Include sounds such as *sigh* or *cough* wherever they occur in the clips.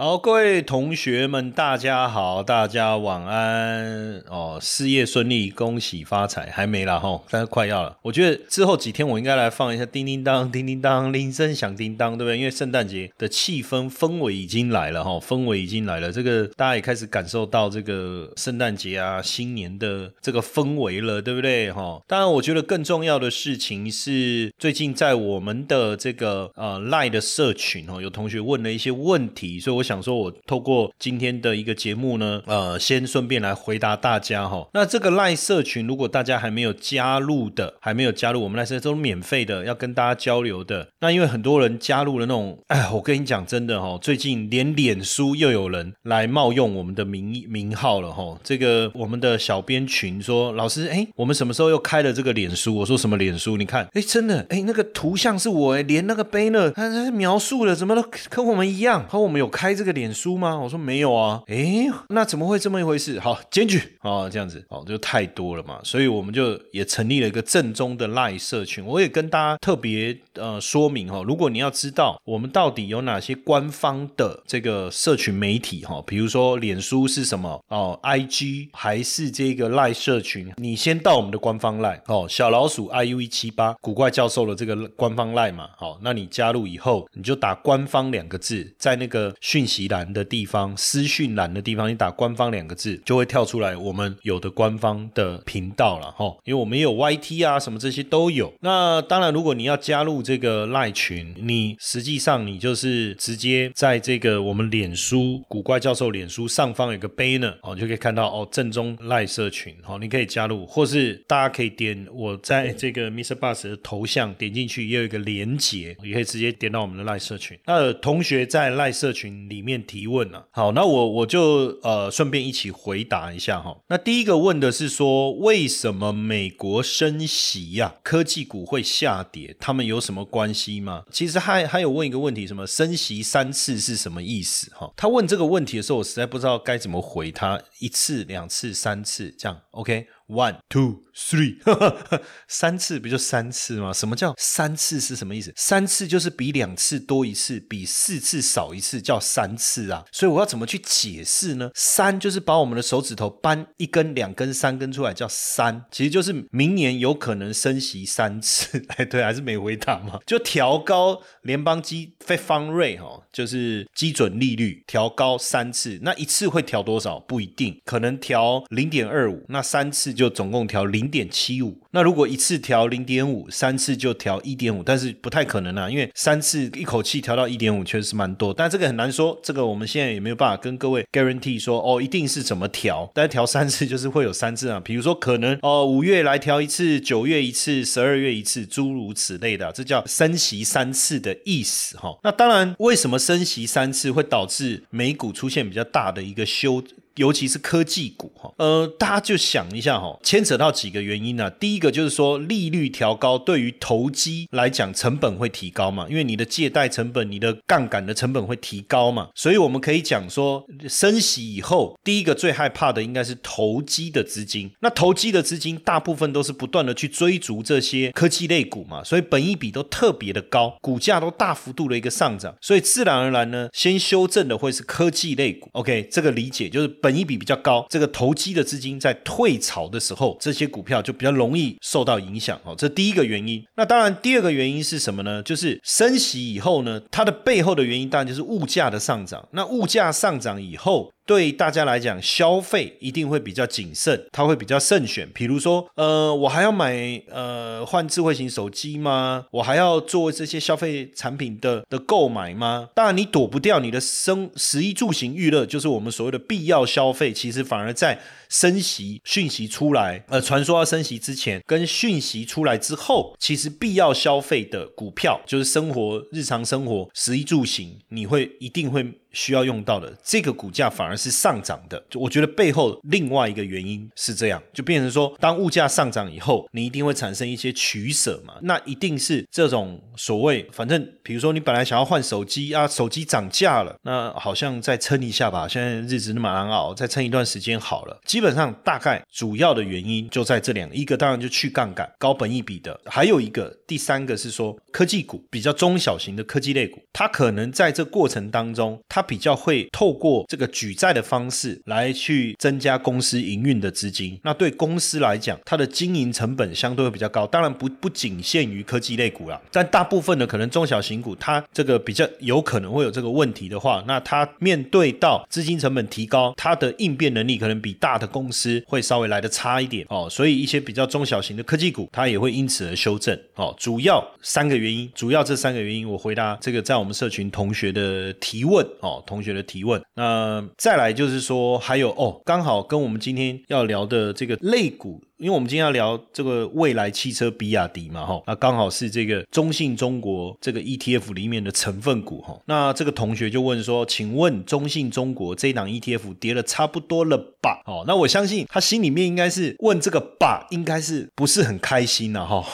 好，各位同学们，大家好，大家晚安哦，事业顺利，恭喜发财，还没啦哈，但是快要了。我觉得之后几天我应该来放一下叮叮当，叮叮当，铃声响叮当，对不对？因为圣诞节的气氛氛围已经来了哈，氛围已经来了，这个大家也开始感受到这个圣诞节啊，新年的这个氛围了，对不对哈？当然，我觉得更重要的事情是，最近在我们的这个呃赖的社群哦，有同学问了一些问题，所以我。想说，我透过今天的一个节目呢，呃，先顺便来回答大家哈。那这个赖社群，如果大家还没有加入的，还没有加入，我们赖社群都是免费的，要跟大家交流的。那因为很多人加入了那种，哎，我跟你讲真的哈，最近连脸书又有人来冒用我们的名名号了哈。这个我们的小编群说，老师，哎，我们什么时候又开了这个脸书？我说什么脸书？你看，哎，真的，哎，那个图像是我，哎，连那个 banner，他他描述的怎么都跟我们一样，和我们有开。这个脸书吗？我说没有啊，诶，那怎么会这么一回事？好，检举哦，这样子哦，就太多了嘛，所以我们就也成立了一个正宗的赖社群。我也跟大家特别呃说明哈，如果你要知道我们到底有哪些官方的这个社群媒体哈，比如说脸书是什么哦，IG 还是这个赖社群，你先到我们的官方赖哦，小老鼠 iu 一七八古怪教授的这个官方赖嘛，好，那你加入以后，你就打官方两个字，在那个讯。息栏的地方，私讯栏的地方，你打“官方”两个字，就会跳出来我们有的官方的频道了哈。因为我们也有 YT 啊，什么这些都有。那当然，如果你要加入这个赖群，你实际上你就是直接在这个我们脸书古怪教授脸书上方有个 banner 哦，就可以看到哦，正宗赖社群哦，你可以加入，或是大家可以点我在这个 Mr. Bus 的头像点进去，也有一个连接，也可以直接点到我们的赖社群。那同学在赖社群里。里面提问了，好，那我我就呃顺便一起回答一下哈。那第一个问的是说，为什么美国升息呀，科技股会下跌？他们有什么关系吗？其实还还有问一个问题，什么升息三次是什么意思？哈，他问这个问题的时候，我实在不知道该怎么回他，一次、两次、三次这样，OK。One, two, three，*laughs* 三次不就三次吗？什么叫三次是什么意思？三次就是比两次多一次，比四次少一次叫三次啊。所以我要怎么去解释呢？三就是把我们的手指头搬一根、两根、三根出来叫三，其实就是明年有可能升息三次。*laughs* 哎，对，还是没回答嘛？就调高联邦基费方瑞哈，就是基准利率调高三次，那一次会调多少？不一定，可能调零点二五，那三次。就总共调零点七五，那如果一次调零点五，三次就调一点五，但是不太可能啊，因为三次一口气调到一点五确实是蛮多，但这个很难说，这个我们现在也没有办法跟各位 guarantee 说哦一定是怎么调，但是调三次就是会有三次啊，比如说可能哦五月来调一次，九月一次，十二月一次，诸如此类的，这叫升息三次的意思哈。那当然，为什么升息三次会导致美股出现比较大的一个修？尤其是科技股哈，呃，大家就想一下哈，牵扯到几个原因呢？第一个就是说，利率调高对于投机来讲，成本会提高嘛，因为你的借贷成本、你的杠杆的成本会提高嘛，所以我们可以讲说，升息以后，第一个最害怕的应该是投机的资金。那投机的资金大部分都是不断的去追逐这些科技类股嘛，所以本益比都特别的高，股价都大幅度的一个上涨，所以自然而然呢，先修正的会是科技类股。OK，这个理解就是本。本益比比较高，这个投机的资金在退潮的时候，这些股票就比较容易受到影响哦。这第一个原因。那当然，第二个原因是什么呢？就是升息以后呢，它的背后的原因当然就是物价的上涨。那物价上涨以后。对大家来讲，消费一定会比较谨慎，他会比较慎选。比如说，呃，我还要买呃换智慧型手机吗？我还要做这些消费产品的的购买吗？当然，你躲不掉你的生食衣住行娱乐，就是我们所谓的必要消费，其实反而在。升息讯息出来，呃，传说要升息之前，跟讯息出来之后，其实必要消费的股票，就是生活日常生活食衣住行，你会一定会。需要用到的这个股价反而是上涨的，我觉得背后另外一个原因是这样，就变成说，当物价上涨以后，你一定会产生一些取舍嘛，那一定是这种所谓，反正比如说你本来想要换手机啊，手机涨价了，那好像再撑一下吧，现在日子那么难熬，再撑一段时间好了。基本上大概主要的原因就在这两个，一个当然就去杠杆、高本益比的，还有一个第三个是说科技股比较中小型的科技类股，它可能在这过程当中它。比较会透过这个举债的方式来去增加公司营运的资金，那对公司来讲，它的经营成本相对会比较高。当然不不仅限于科技类股啦，但大部分的可能中小型股，它这个比较有可能会有这个问题的话，那它面对到资金成本提高，它的应变能力可能比大的公司会稍微来的差一点哦。所以一些比较中小型的科技股，它也会因此而修正哦。主要三个原因，主要这三个原因，我回答这个在我们社群同学的提问哦。哦，同学的提问，那再来就是说，还有哦，刚好跟我们今天要聊的这个肋骨。因为我们今天要聊这个未来汽车比亚迪嘛，哈，那刚好是这个中信中国这个 ETF 里面的成分股，哈，那这个同学就问说，请问中信中国这档 ETF 跌了差不多了吧？哦，那我相信他心里面应该是问这个吧，应该是不是很开心呢？哈，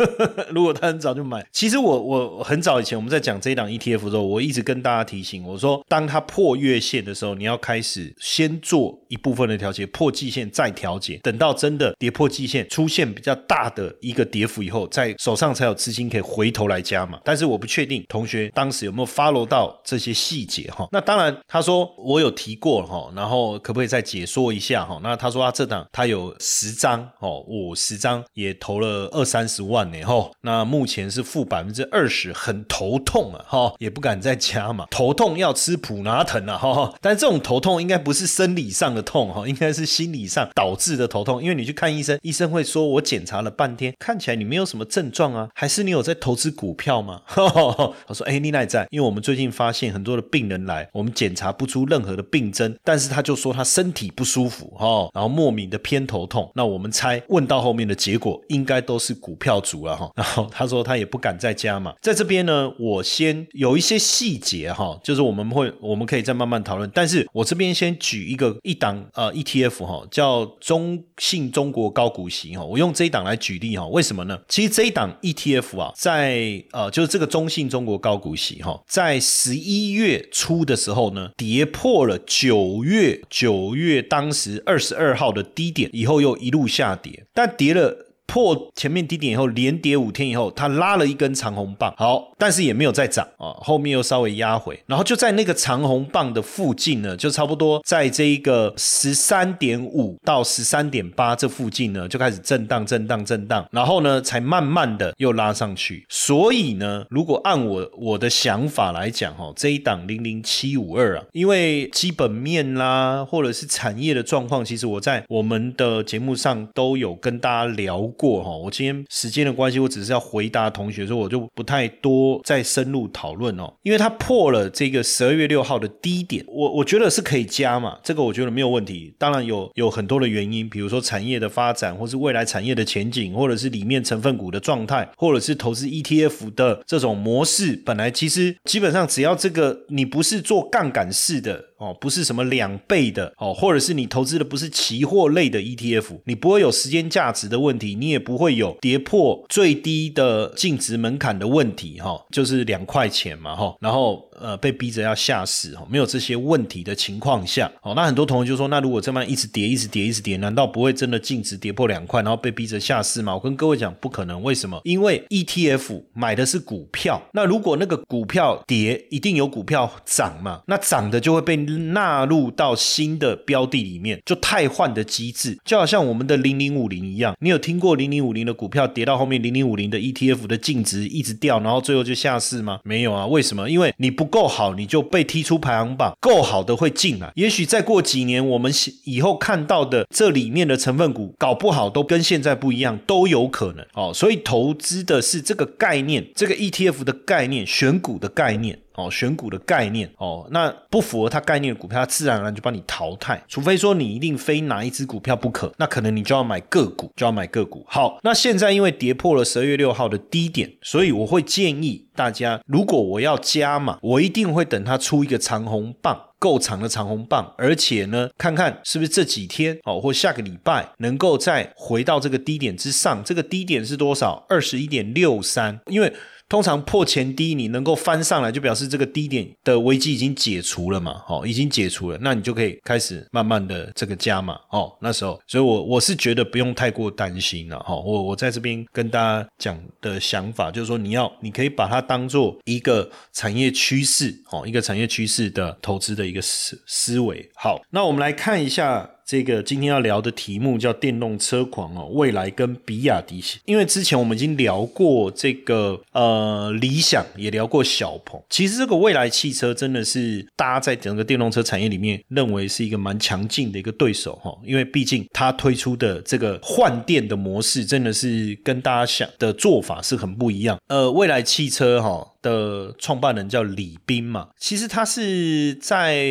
*laughs* 如果他很早就买，其实我我很早以前我们在讲这一档 ETF 的时候，我一直跟大家提醒，我说当它破月线的时候，你要开始先做一部分的调节，破季线再调节，等到真的跌。破季线出现比较大的一个跌幅以后，在手上才有资金可以回头来加嘛。但是我不确定同学当时有没有 follow 到这些细节哈。那当然他说我有提过哈，然后可不可以再解说一下哈？那他说他这档他有十张哦，我十张也投了二三十万呢哈。那目前是负百分之二十，很头痛啊哈，也不敢再加嘛。头痛要吃普拿疼啊哈。但这种头痛应该不是生理上的痛哈，应该是心理上导致的头痛，因为你去看医。医生，医生会说：“我检查了半天，看起来你没有什么症状啊，还是你有在投资股票吗？” *laughs* 他说：“哎，你奈在，因为我们最近发现很多的病人来，我们检查不出任何的病症，但是他就说他身体不舒服，哈，然后莫名的偏头痛。那我们猜，问到后面的结果应该都是股票族了，哈。然后他说他也不敢再加嘛。在这边呢，我先有一些细节，哈，就是我们会我们可以再慢慢讨论。但是我这边先举一个一档呃 ETF，哈，叫中信中国。高股息哈，我用这一档来举例哈，为什么呢？其实这一档 ETF 啊，在呃，就是这个中信中国高股息哈，在十一月初的时候呢，跌破了九月九月当时二十二号的低点，以后又一路下跌，但跌了。破前面低点以后，连跌五天以后，它拉了一根长红棒，好，但是也没有再涨啊，后面又稍微压回，然后就在那个长红棒的附近呢，就差不多在这一个十三点五到十三点八这附近呢，就开始震荡、震荡、震荡，然后呢，才慢慢的又拉上去。所以呢，如果按我我的想法来讲，哈，这一档零零七五二啊，因为基本面啦，或者是产业的状况，其实我在我们的节目上都有跟大家聊。过过哈，我今天时间的关系，我只是要回答同学，说我就不太多再深入讨论哦，因为它破了这个十二月六号的低点，我我觉得是可以加嘛，这个我觉得没有问题。当然有有很多的原因，比如说产业的发展，或是未来产业的前景，或者是里面成分股的状态，或者是投资 ETF 的这种模式，本来其实基本上只要这个你不是做杠杆式的。哦，不是什么两倍的哦，或者是你投资的不是期货类的 ETF，你不会有时间价值的问题，你也不会有跌破最低的净值门槛的问题哈，就是两块钱嘛哈，然后呃被逼着要下市哈，没有这些问题的情况下，哦，那很多同学就说，那如果这么一直跌，一直跌，一直跌，难道不会真的净值跌破两块，然后被逼着下市吗？我跟各位讲，不可能，为什么？因为 ETF 买的是股票，那如果那个股票跌，一定有股票涨嘛，那涨的就会被。纳入到新的标的里面，就汰换的机制，就好像我们的零零五零一样。你有听过零零五零的股票跌到后面，零零五零的 ETF 的净值一直掉，然后最后就下市吗？没有啊，为什么？因为你不够好，你就被踢出排行榜，够好的会进来。也许再过几年，我们以后看到的这里面的成分股，搞不好都跟现在不一样，都有可能哦。所以投资的是这个概念，这个 ETF 的概念，选股的概念。哦，选股的概念哦，那不符合它概念的股票，它自然而然就帮你淘汰。除非说你一定非拿一只股票不可，那可能你就要买个股，就要买个股。好，那现在因为跌破了十二月六号的低点，所以我会建议大家，如果我要加码，我一定会等它出一个长红棒，够长的长红棒，而且呢，看看是不是这几天哦，或下个礼拜能够再回到这个低点之上。这个低点是多少？二十一点六三，因为。通常破前低，你能够翻上来，就表示这个低点的危机已经解除了嘛？哦，已经解除了，那你就可以开始慢慢的这个加嘛。哦，那时候，所以我我是觉得不用太过担心了。哈，我我在这边跟大家讲的想法就是说，你要你可以把它当做一个产业趋势，哦，一个产业趋势的投资的一个思思维。好，那我们来看一下。这个今天要聊的题目叫电动车狂哦，未来跟比亚迪，因为之前我们已经聊过这个呃理想，也聊过小鹏。其实这个未来汽车真的是大家在整个电动车产业里面认为是一个蛮强劲的一个对手哈，因为毕竟它推出的这个换电的模式真的是跟大家想的做法是很不一样。呃，未来汽车哈。的创办人叫李斌嘛，其实他是在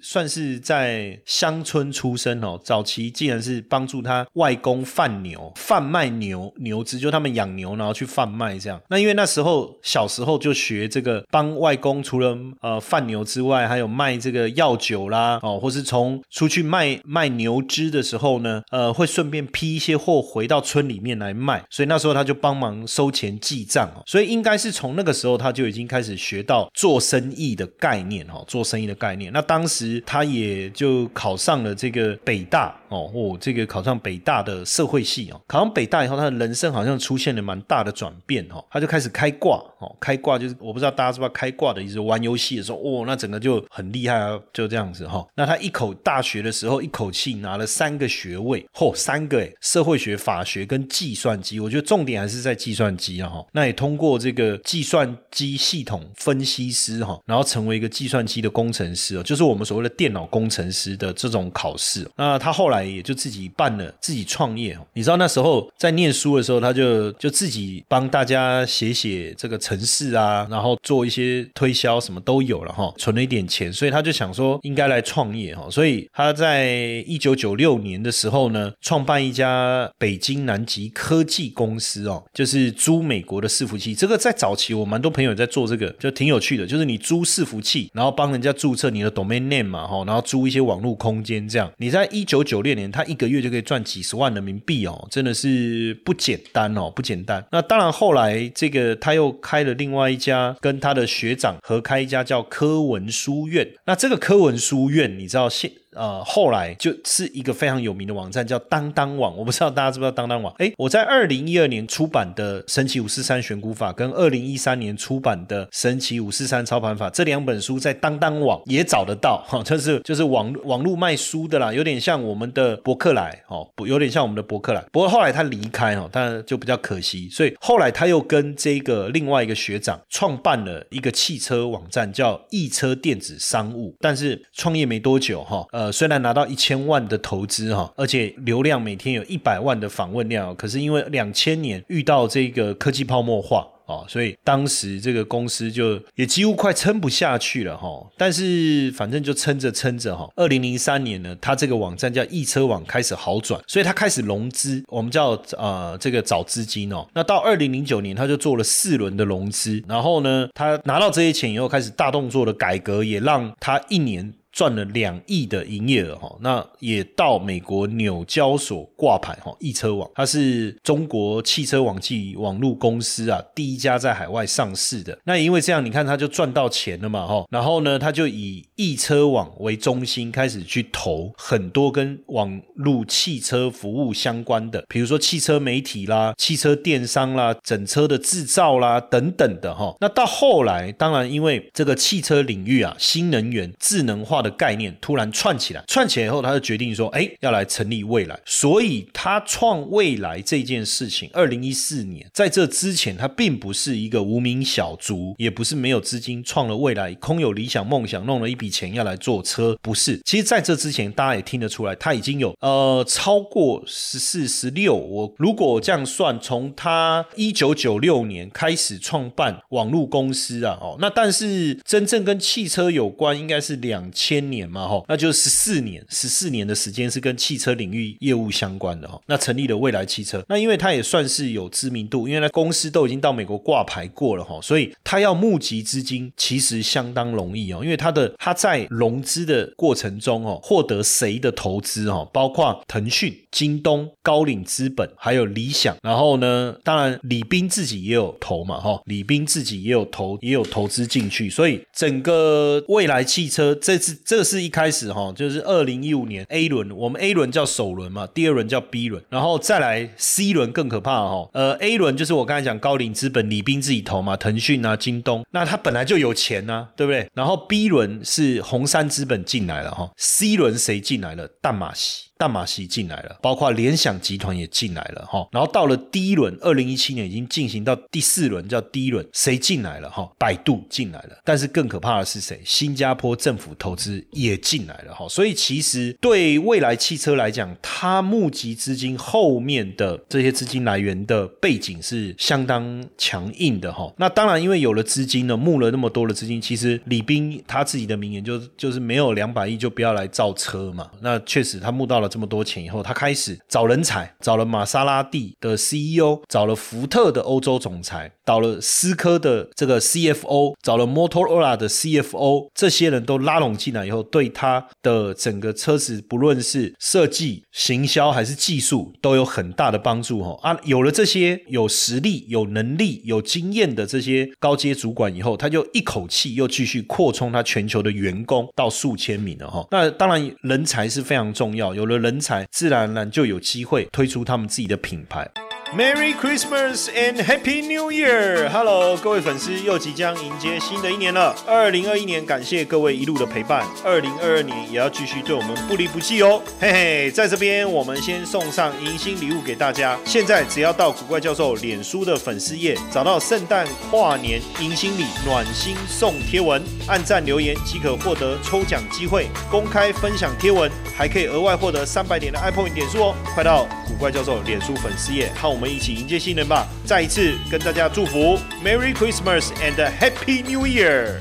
算是在乡村出生哦。早期竟然是帮助他外公贩牛、贩卖牛牛只，就他们养牛然后去贩卖这样。那因为那时候小时候就学这个，帮外公除了呃贩牛之外，还有卖这个药酒啦哦，或是从出去卖卖牛脂的时候呢，呃会顺便批一些货回到村里面来卖。所以那时候他就帮忙收钱记账哦。所以应该是从那个时候。他就已经开始学到做生意的概念哈，做生意的概念。那当时他也就考上了这个北大哦，哦，这个考上北大的社会系哦。考上北大以后，他的人生好像出现了蛮大的转变哈。他就开始开挂哦，开挂就是我不知道大家知不知道开挂的意思，玩游戏的时候哦，那整个就很厉害啊，就这样子哈。那他一口大学的时候一口气拿了三个学位，嚯，三个诶，社会学、法学跟计算机，我觉得重点还是在计算机啊哈。那也通过这个计算。机系统分析师哈，然后成为一个计算机的工程师哦，就是我们所谓的电脑工程师的这种考试。那他后来也就自己办了，自己创业。你知道那时候在念书的时候，他就就自己帮大家写写这个程式啊，然后做一些推销，什么都有了哈，存了一点钱，所以他就想说应该来创业哈。所以他在一九九六年的时候呢，创办一家北京南极科技公司哦，就是租美国的伺服器。这个在早期我蛮多朋朋友在做这个就挺有趣的，就是你租伺服器，然后帮人家注册你的 domain name 嘛，哈，然后租一些网络空间，这样你在一九九六年，他一个月就可以赚几十万人民币哦，真的是不简单哦，不简单。那当然后来这个他又开了另外一家，跟他的学长合开一家叫科文书院。那这个科文书院，你知道现？呃，后来就是一个非常有名的网站，叫当当网。我不知道大家知不知道当当网？哎，我在二零一二年出版的《神奇五四三选股法》跟二零一三年出版的《神奇五四三操盘法》这两本书在当当网也找得到，哈，*laughs* 就是就是网网络卖书的啦，有点像我们的博客来，哦，有点像我们的博客来。不过后来他离开，哦，当然就比较可惜，所以后来他又跟这个另外一个学长创办了一个汽车网站，叫易车电子商务。但是创业没多久，哈，呃。呃，虽然拿到一千万的投资哈，而且流量每天有一百万的访问量，可是因为两千年遇到这个科技泡沫化啊，所以当时这个公司就也几乎快撑不下去了哈。但是反正就撑着撑着哈，二零零三年呢，他这个网站叫易车网开始好转，所以他开始融资，我们叫呃这个找资金哦。那到二零零九年，他就做了四轮的融资，然后呢，他拿到这些钱以后，开始大动作的改革，也让他一年。赚了两亿的营业额哈，那也到美国纽交所挂牌哈，易车网它是中国汽车网际网络公司啊，第一家在海外上市的。那因为这样，你看他就赚到钱了嘛哈，然后呢，他就以易车网为中心开始去投很多跟网络汽车服务相关的，比如说汽车媒体啦、汽车电商啦、整车的制造啦等等的哈。那到后来，当然因为这个汽车领域啊，新能源、智能化。的概念突然串起来，串起来以后，他就决定说，哎，要来成立未来。所以他创未来这件事情，二零一四年在这之前，他并不是一个无名小卒，也不是没有资金创了未来，空有理想梦想，弄了一笔钱要来做车，不是。其实在这之前，大家也听得出来，他已经有呃超过十四、十六。我如果这样算，从他一九九六年开始创办网络公司啊，哦，那但是真正跟汽车有关，应该是两千千年嘛，哈，那就是十四年，十四年的时间是跟汽车领域业务相关的哈。那成立了未来汽车，那因为他也算是有知名度，因为他公司都已经到美国挂牌过了哈，所以他要募集资金其实相当容易哦，因为他的他在融资的过程中哦，获得谁的投资哦，包括腾讯、京东、高瓴资本，还有理想，然后呢，当然李斌自己也有投嘛哈，李斌自己也有投，也有投资进去，所以整个未来汽车这次这是一开始哈，就是二零一五年 A 轮，我们 A 轮叫首轮嘛，第二轮叫 B 轮，然后再来 C 轮更可怕哈，呃 A 轮就是我刚才讲高瓴资本，李斌自己投嘛，腾讯啊、京东，那他本来就有钱呐，对不对？然后 B 轮是红杉资本进来了哈，C 轮谁进来了？淡马锡。淡马锡进来了，包括联想集团也进来了哈，然后到了第一轮，二零一七年已经进行到第四轮，叫第一轮，谁进来了哈？百度进来了，但是更可怕的是谁？新加坡政府投资也进来了哈，所以其实对未来汽车来讲，它募集资金后面的这些资金来源的背景是相当强硬的哈。那当然，因为有了资金呢，募了那么多的资金，其实李斌他自己的名言就就是没有两百亿就不要来造车嘛。那确实他募到了。这么多钱以后，他开始找人才，找了玛莎拉蒂的 CEO，找了福特的欧洲总裁，找了思科的这个 CFO，找了 Motorola 的 CFO，这些人都拉拢进来以后，对他的整个车子，不论是设计、行销还是技术，都有很大的帮助哈啊！有了这些有实力、有能力、有经验的这些高阶主管以后，他就一口气又继续扩充他全球的员工到数千名了哈。那当然，人才是非常重要，有了。人才自然而然就有机会推出他们自己的品牌。Merry Christmas and Happy New Year! Hello，各位粉丝，又即将迎接新的一年了。二零二一年，感谢各位一路的陪伴。二零二二年也要继续对我们不离不弃哦。嘿嘿，在这边我们先送上迎新礼物给大家。现在只要到古怪教授脸书的粉丝页，找到圣诞跨年迎新礼暖心送贴文，按赞留言即可获得抽奖机会。公开分享贴文，还可以额外获得三百点的 iPhone 点数哦。快到古怪教授脸书粉丝页，看我们。我们一起迎接新人吧！再一次跟大家祝福，Merry Christmas and Happy New Year！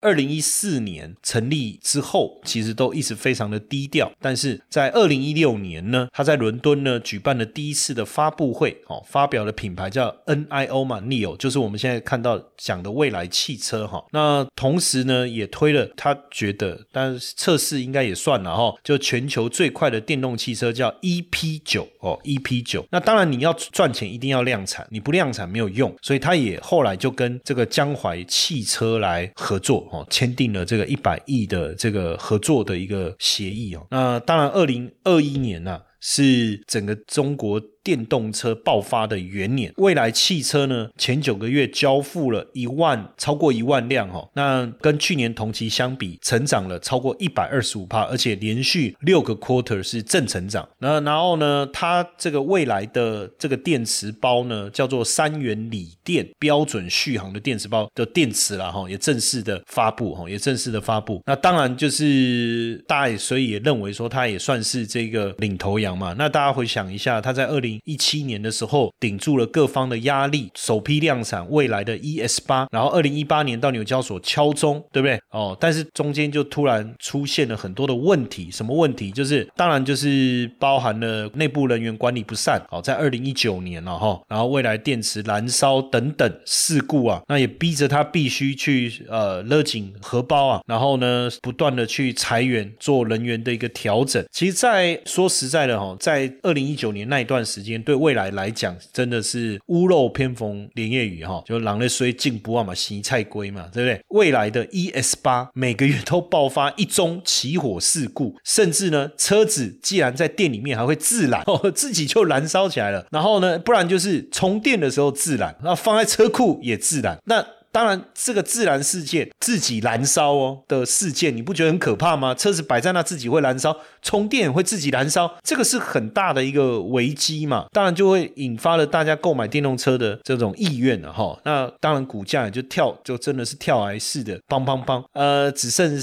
二零一四年成立之后，其实都一直非常的低调。但是在二零一六年呢，他在伦敦呢举办了第一次的发布会，哦，发表的品牌叫 NIO 嘛，Neo，就是我们现在看到讲的未来汽车哈。那同时呢，也推了他觉得，但是测试应该也算了哈，就全球最快的电动汽车叫 EP 九哦，EP 九。那当然你要赚钱，一定要量产，你不量产没有用，所以他也后来就跟这个江淮汽车来合作。哦，签订了这个一百亿的这个合作的一个协议哦。那当然，二零二一年呢是整个中国。电动车爆发的元年，未来汽车呢前九个月交付了一万超过一万辆哈，那跟去年同期相比，成长了超过一百二十五帕，而且连续六个 quarter 是正成长。那然后呢，它这个未来的这个电池包呢，叫做三元锂电标准续航的电池包的电池了哈，也正式的发布哈，也正式的发布。那当然就是大家也所以也认为说，它也算是这个领头羊嘛。那大家回想一下，它在二零一七年的时候，顶住了各方的压力，首批量产未来的 ES 八，然后二零一八年到纽交所敲钟，对不对？哦，但是中间就突然出现了很多的问题，什么问题？就是当然就是包含了内部人员管理不善，哦，在二零一九年了哈，然后未来电池燃烧等等事故啊，那也逼着他必须去呃勒紧荷包啊，然后呢不断的去裁员，做人员的一个调整。其实，在说实在的哈，在二零一九年那一段时时间。对未来来讲，真的是屋漏偏逢连夜雨哈，就狼的虽进不忘嘛，洗菜龟嘛，对不对？未来的 ES 八每个月都爆发一宗起火事故，甚至呢，车子既然在店里面还会自燃，*laughs* 自己就燃烧起来了。然后呢，不然就是充电的时候自燃，那放在车库也自燃。那当然，这个自然事件自己燃烧哦的事件，你不觉得很可怕吗？车子摆在那自己会燃烧，充电会自己燃烧，这个是很大的一个危机嘛。当然就会引发了大家购买电动车的这种意愿了哈。那当然股价也就跳，就真的是跳崖式的，砰砰砰，呃，只剩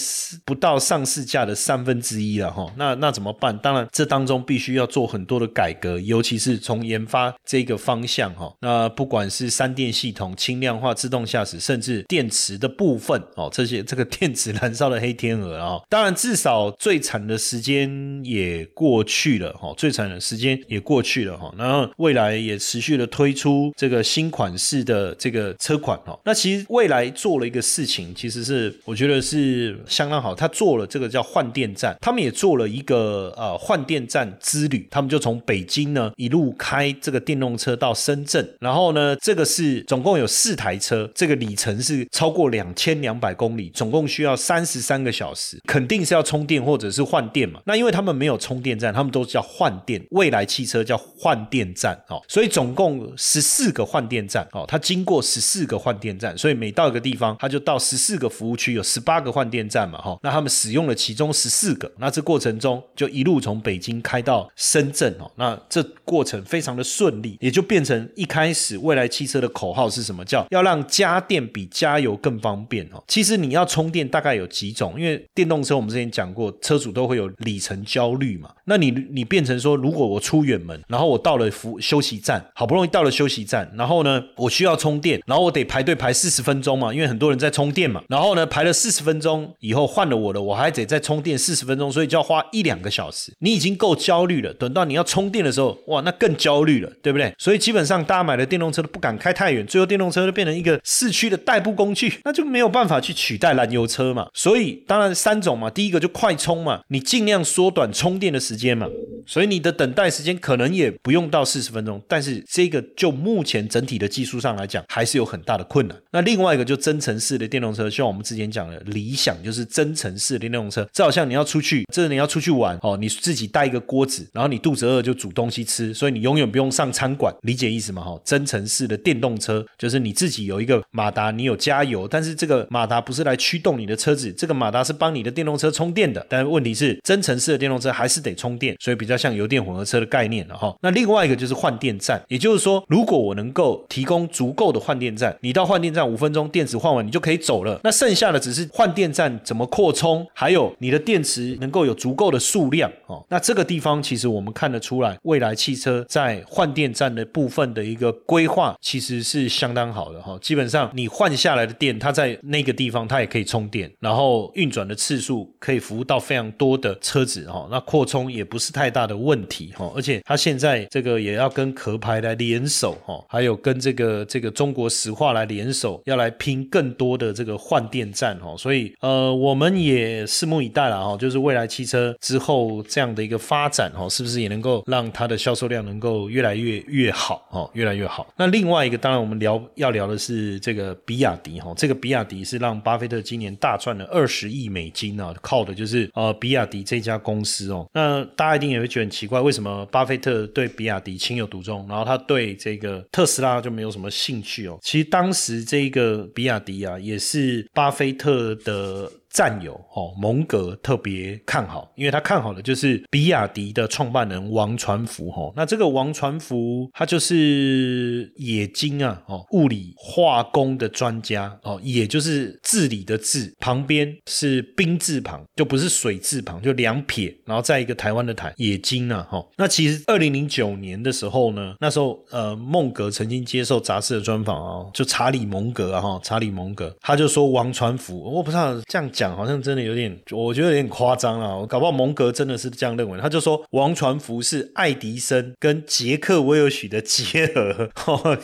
不到上市价的三分之一了哈。那那怎么办？当然这当中必须要做很多的改革，尤其是从研发这个方向哈。那不管是三电系统、轻量化、自动驾驶，甚至电池的部分哦，这些这个电池燃烧的黑天鹅啊。当然，至少最惨的时间也过去了哈，最惨的时间也过去了哈。然后未来也持续的推出这个新款式的这个车款哈。那其实未来做了一个事情，其实是我觉得是相当好，他做了这个叫换电站，他们也做了一个呃换电站之旅，他们就从北京呢一路开这个电动车到深圳，然后呢这个是总共有四台车，这个里程是超过两千两百公里，总共需要三十三个小时。肯定是要充电或者是换电嘛？那因为他们没有充电站，他们都叫换电。未来汽车叫换电站哦，所以总共十四个换电站哦，它经过十四个换电站，所以每到一个地方，它就到十四个服务区，有十八个换电站嘛哈。那他们使用了其中十四个，那这过程中就一路从北京开到深圳哦，那这过程非常的顺利，也就变成一开始未来汽车的口号是什么？叫要让家电电比加油更方便哦。其实你要充电大概有几种，因为电动车我们之前讲过，车主都会有里程焦虑嘛。那你你变成说，如果我出远门，然后我到了服休息站，好不容易到了休息站，然后呢，我需要充电，然后我得排队排四十分钟嘛，因为很多人在充电嘛。然后呢，排了四十分钟以后换了我的，我还得再充电四十分钟，所以就要花一两个小时。你已经够焦虑了，等到你要充电的时候，哇，那更焦虑了，对不对？所以基本上大家买的电动车都不敢开太远，最后电动车就变成一个市区的代步工具，那就没有办法去取代燃油车嘛。所以当然三种嘛，第一个就快充嘛，你尽量缩短充电的时间嘛，所以你的等待时间可能也不用到四十分钟，但是这个就目前整体的技术上来讲，还是有很大的困难。那另外一个就增程式的电动车，像我们之前讲的理想就是增程式的电动车，这好像你要出去，这你要出去玩哦，你自己带一个锅子，然后你肚子饿就煮东西吃，所以你永远不用上餐馆，理解意思吗？哈，增程式的电动车就是你自己有一个马达，你有加油，但是这个马达不是来驱动你的车子，这个马达是帮你的电动车充电的。但问题是，增程式的电动车还是得充电，所以比较像油电混合车的概念了哈。那另外一个就是换电站，也就是说，如果我能够提供足够的换电站，你到换电站五分钟电池换完，你就可以走了。那剩下的只是换电站怎么扩充，还有你的电池能够有足够的数量哦。那这个地方其实我们看得出来，未来汽车在换电站的部分的一个规划其实是相当好的哈。基本上你你换下来的电，它在那个地方它也可以充电，然后运转的次数可以服务到非常多的车子哈。那扩充也不是太大的问题哈。而且它现在这个也要跟壳牌来联手哈，还有跟这个这个中国石化来联手，要来拼更多的这个换电站哈。所以呃，我们也拭目以待了哈，就是未来汽车之后这样的一个发展哈，是不是也能够让它的销售量能够越来越越好哈，越来越好。那另外一个，当然我们聊要聊的是这个比亚迪哈，这个比亚迪是让巴菲特今年大赚了二十亿美金啊，靠的就是呃比亚迪这家公司哦。那大家一定也会觉得很奇怪，为什么巴菲特对比亚迪情有独钟，然后他对这个特斯拉就没有什么兴趣哦？其实当时这个比亚迪啊，也是巴菲特的。战友哦，蒙格特别看好，因为他看好的就是比亚迪的创办人王传福哈。那这个王传福他就是冶金啊哦，物理化工的专家哦，也就是治理的治旁边是兵字旁，就不是水字旁，就两撇，然后再一个台湾的台冶金啊哈。那其实二零零九年的时候呢，那时候呃孟格曾经接受杂志的专访啊，就查理蒙格啊哈，查理蒙格他就说王传福，我不知道这样讲。好像真的有点，我觉得有点夸张啊！我搞不好蒙格真的是这样认为。他就说王传福是爱迪生跟杰克威尔许的结合。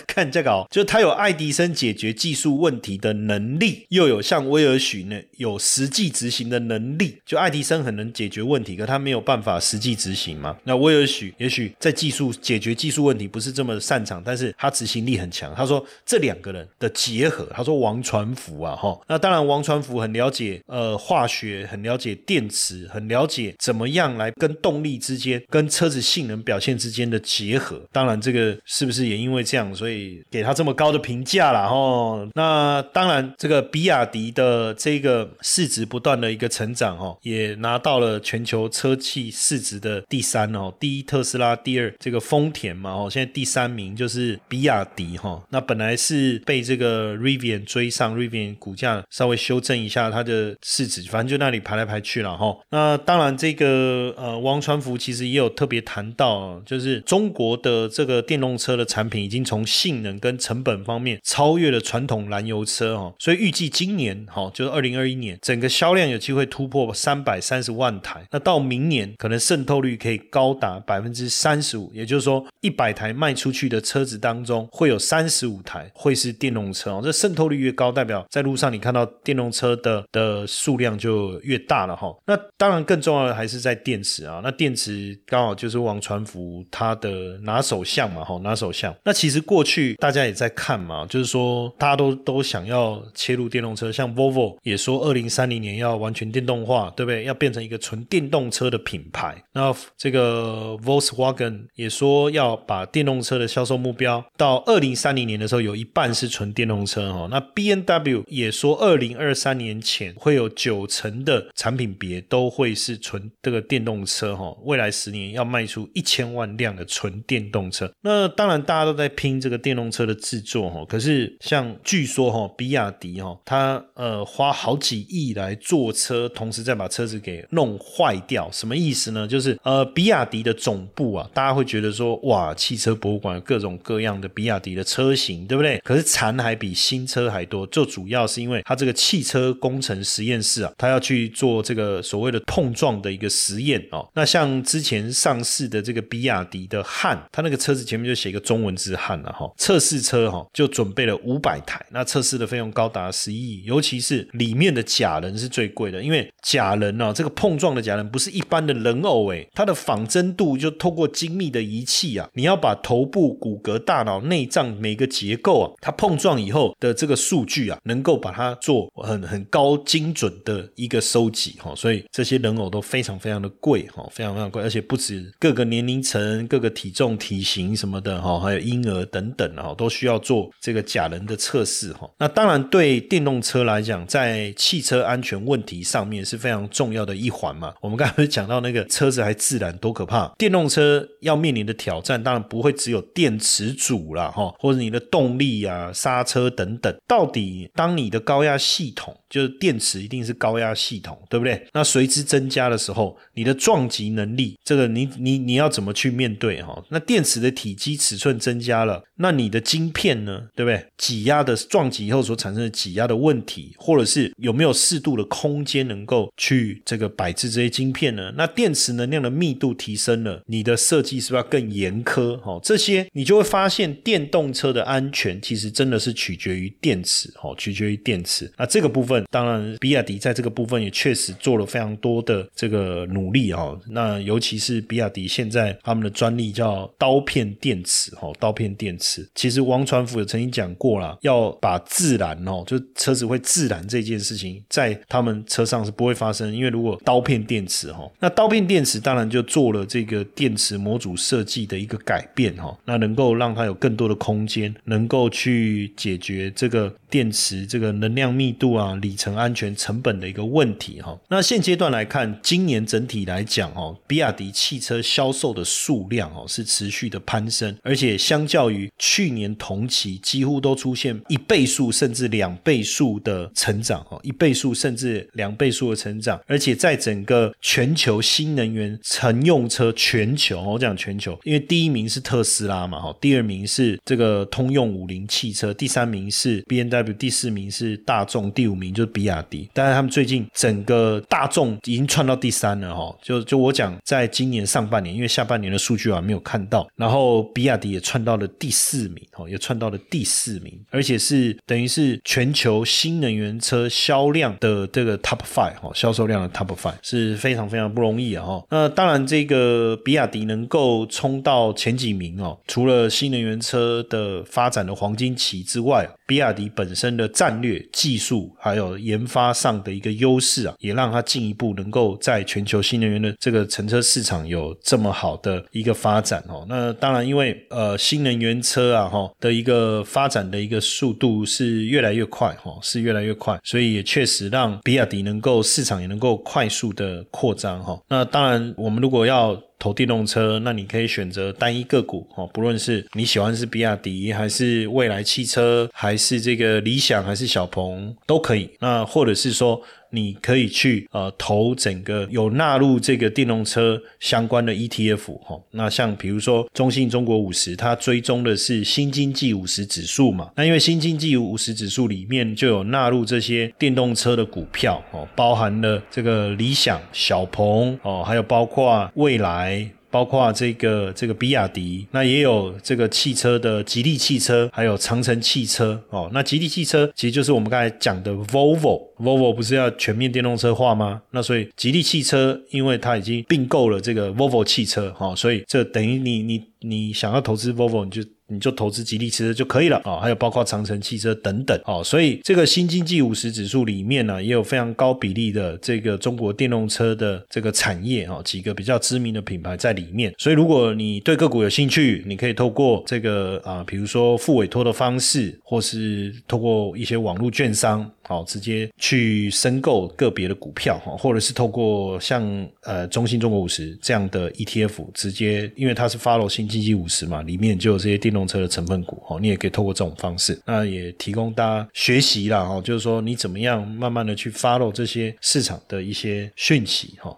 看这个，就他有爱迪生解决技术问题的能力，又有像威尔许呢有实际执行的能力。就爱迪生很能解决问题，可他没有办法实际执行嘛。那威尔许也许在技术解决技术问题不是这么擅长，但是他执行力很强。他说这两个人的结合，他说王传福啊哈，那当然王传福很了解。呃化学，很了解电池，很了解怎么样来跟动力之间、跟车子性能表现之间的结合。当然，这个是不是也因为这样，所以给他这么高的评价了？哦，那当然，这个比亚迪的这个市值不断的一个成长，哦，也拿到了全球车企市值的第三哦，第一特斯拉，第二这个丰田嘛，哦，现在第三名就是比亚迪哈。那本来是被这个 Rivian 追上，Rivian 股价稍微修正一下它的市值，反正就那里排来排去了哈。那当然，这个呃，王传福其实也有特别谈到，就是中国的这个电动车的产品已经从性能跟成本方面超越了传统燃油车哈，所以预计今年哈，就是二零二一年，整个销量有机会突破三百三十万台。那到明年，可能渗透率可以高达百分之三十五，也就是说，一百台卖出去的车子当中，会有三十五台会是电动车哦。这渗透率越高，代表在路上你看到电动车的的数量就越大了哈。那当然更重要的还是在电池啊。那电池刚好就是王传福他的拿手项嘛哈，拿手项。那其实过去大家也在看嘛，就是说大家都都想要切入电动车，像 Volvo 也说二零三零年要完全电动化，对不对？要变成一个纯电动车的品牌。那这个 Volkswagen 也说要把电动车的销售目标到二零三零年的时候有一半是纯电动车哈。那 B N W 也说二零二三年前会会有九成的产品别都会是纯这个电动车哈。未来十年要卖出一千万辆的纯电动车。那当然大家都在拼这个电动车的制作哈。可是像据说哈，比亚迪哈，它呃花好几亿来做车，同时再把车子给弄坏掉，什么意思呢？就是呃比亚迪的总部啊，大家会觉得说哇，汽车博物馆各种各样的比亚迪的车型，对不对？可是残还比新车还多，就主要是因为它这个汽车工程师实验室啊，它要去做这个所谓的碰撞的一个实验哦。那像之前上市的这个比亚迪的汉，它那个车子前面就写一个中文字汉了哈。测试车哈就准备了五百台，那测试的费用高达十亿，尤其是里面的假人是最贵的，因为假人呢，这个碰撞的假人不是一般的人偶诶，它的仿真度就透过精密的仪器啊，你要把头部、骨骼、大脑、内脏每个结构啊，它碰撞以后的这个数据啊，能够把它做很很高精准的一个收集哈，所以这些人偶都非常非常的贵哈，非常非常贵，而且不止各个年龄层、各个体重、体型什么的哈，还有婴儿等等哈，都需要做这个假人的测试哈。那当然对电动车来讲，在汽车安全问题上面是非常重要的一环嘛。我们刚才不是讲到那个车子还自燃多可怕？电动车要面临的挑战，当然不会只有电池组啦，哈，或者你的动力啊、刹车等等。到底当你的高压系统，就是电池一定是高压系统，对不对？那随之增加的时候，你的撞击能力，这个你你你要怎么去面对哈？那电池的体积尺寸增加了，那你的晶片呢，对不对？挤压的撞击以后所产生的挤压的问题，或者是有没有适度的空间能够去这个摆置这些晶片呢？那电池能量的密度提升了，你的设计是不是要更严苛？哈，这些你就会发现电动车的安全其实真的是取决于电池，哈，取决于电池。那这个部分，当然比比亚迪在这个部分也确实做了非常多的这个努力，哈。那尤其是比亚迪现在他们的专利叫刀片电池，哈，刀片电池。其实王传福也曾经讲过了，要把自燃哦，就车子会自燃这件事情，在他们车上是不会发生，因为如果刀片电池哈，那刀片电池当然就做了这个电池模组设计的一个改变哈，那能够让它有更多的空间，能够去解决这个电池这个能量密度啊、里程安全成本的一个问题哈。那现阶段来看，今年整体来讲哦，比亚迪汽车销售的数量哦是持续的攀升，而且相较于去年同期，几乎都出现一倍数甚至两倍数的成长哦，一倍数甚至两倍数的成长，而且在整个全球新能源乘用车全球，我讲全球，因为第一名是特斯拉嘛哈，第二名是这个通用五菱汽车，第三名是 B N W，第四名是大众，第五名就是比亚迪。但是他们最近整个大众已经窜到第三了哈，就就我讲，在今年上半年，因为下半年的数据我还没有看到，然后比亚迪也窜到了第四名哦，也窜到了第四名，而且是等于是全球新能源车销量的这个 top five 哈，销售量的 top five 是非常非常不容易啊哈。那当然，这个比亚迪能够冲到前几名哦，除了新能源车的发展的黄金期之外，比亚迪本身的战略、技术还有研发上的一个优势啊，也让它进一步能够在全球新能源的这个乘车市场有这么好的一个发展哦。那当然，因为呃新能源车啊哈的一个发展的一个速度是越来越快哈，是越来越快，所以也确实让比亚迪能够市场也能够快速的扩张哈。那当然，我们如果要投电动车，那你可以选择单一个股哦，不论是你喜欢是比亚迪，还是未来汽车，还是这个理想，还是小鹏，都可以。那或者是说。你可以去呃投整个有纳入这个电动车相关的 ETF 哈，那像比如说中信中国五十，它追踪的是新经济五十指数嘛，那因为新经济五十指数里面就有纳入这些电动车的股票哦，包含了这个理想、小鹏哦，还有包括未来。包括这个这个比亚迪，那也有这个汽车的吉利汽车，还有长城汽车哦。那吉利汽车其实就是我们刚才讲的 Volvo，Volvo 不是要全面电动车化吗？那所以吉利汽车，因为它已经并购了这个 Volvo 汽车，哈，所以这等于你你你想要投资 Volvo，你就。你就投资吉利汽车就可以了啊，还有包括长城汽车等等哦，所以这个新经济五十指数里面呢，也有非常高比例的这个中国电动车的这个产业啊，几个比较知名的品牌在里面。所以如果你对个股有兴趣，你可以透过这个啊，比如说付委托的方式，或是透过一些网络券商，好直接去申购个别的股票哈，或者是透过像呃中信中国五十这样的 ETF，直接因为它是 follow 新经济五十嘛，里面就有这些电动。车的成分股哦，你也可以透过这种方式，那也提供大家学习啦哈，就是说你怎么样慢慢的去 follow 这些市场的一些讯息哈。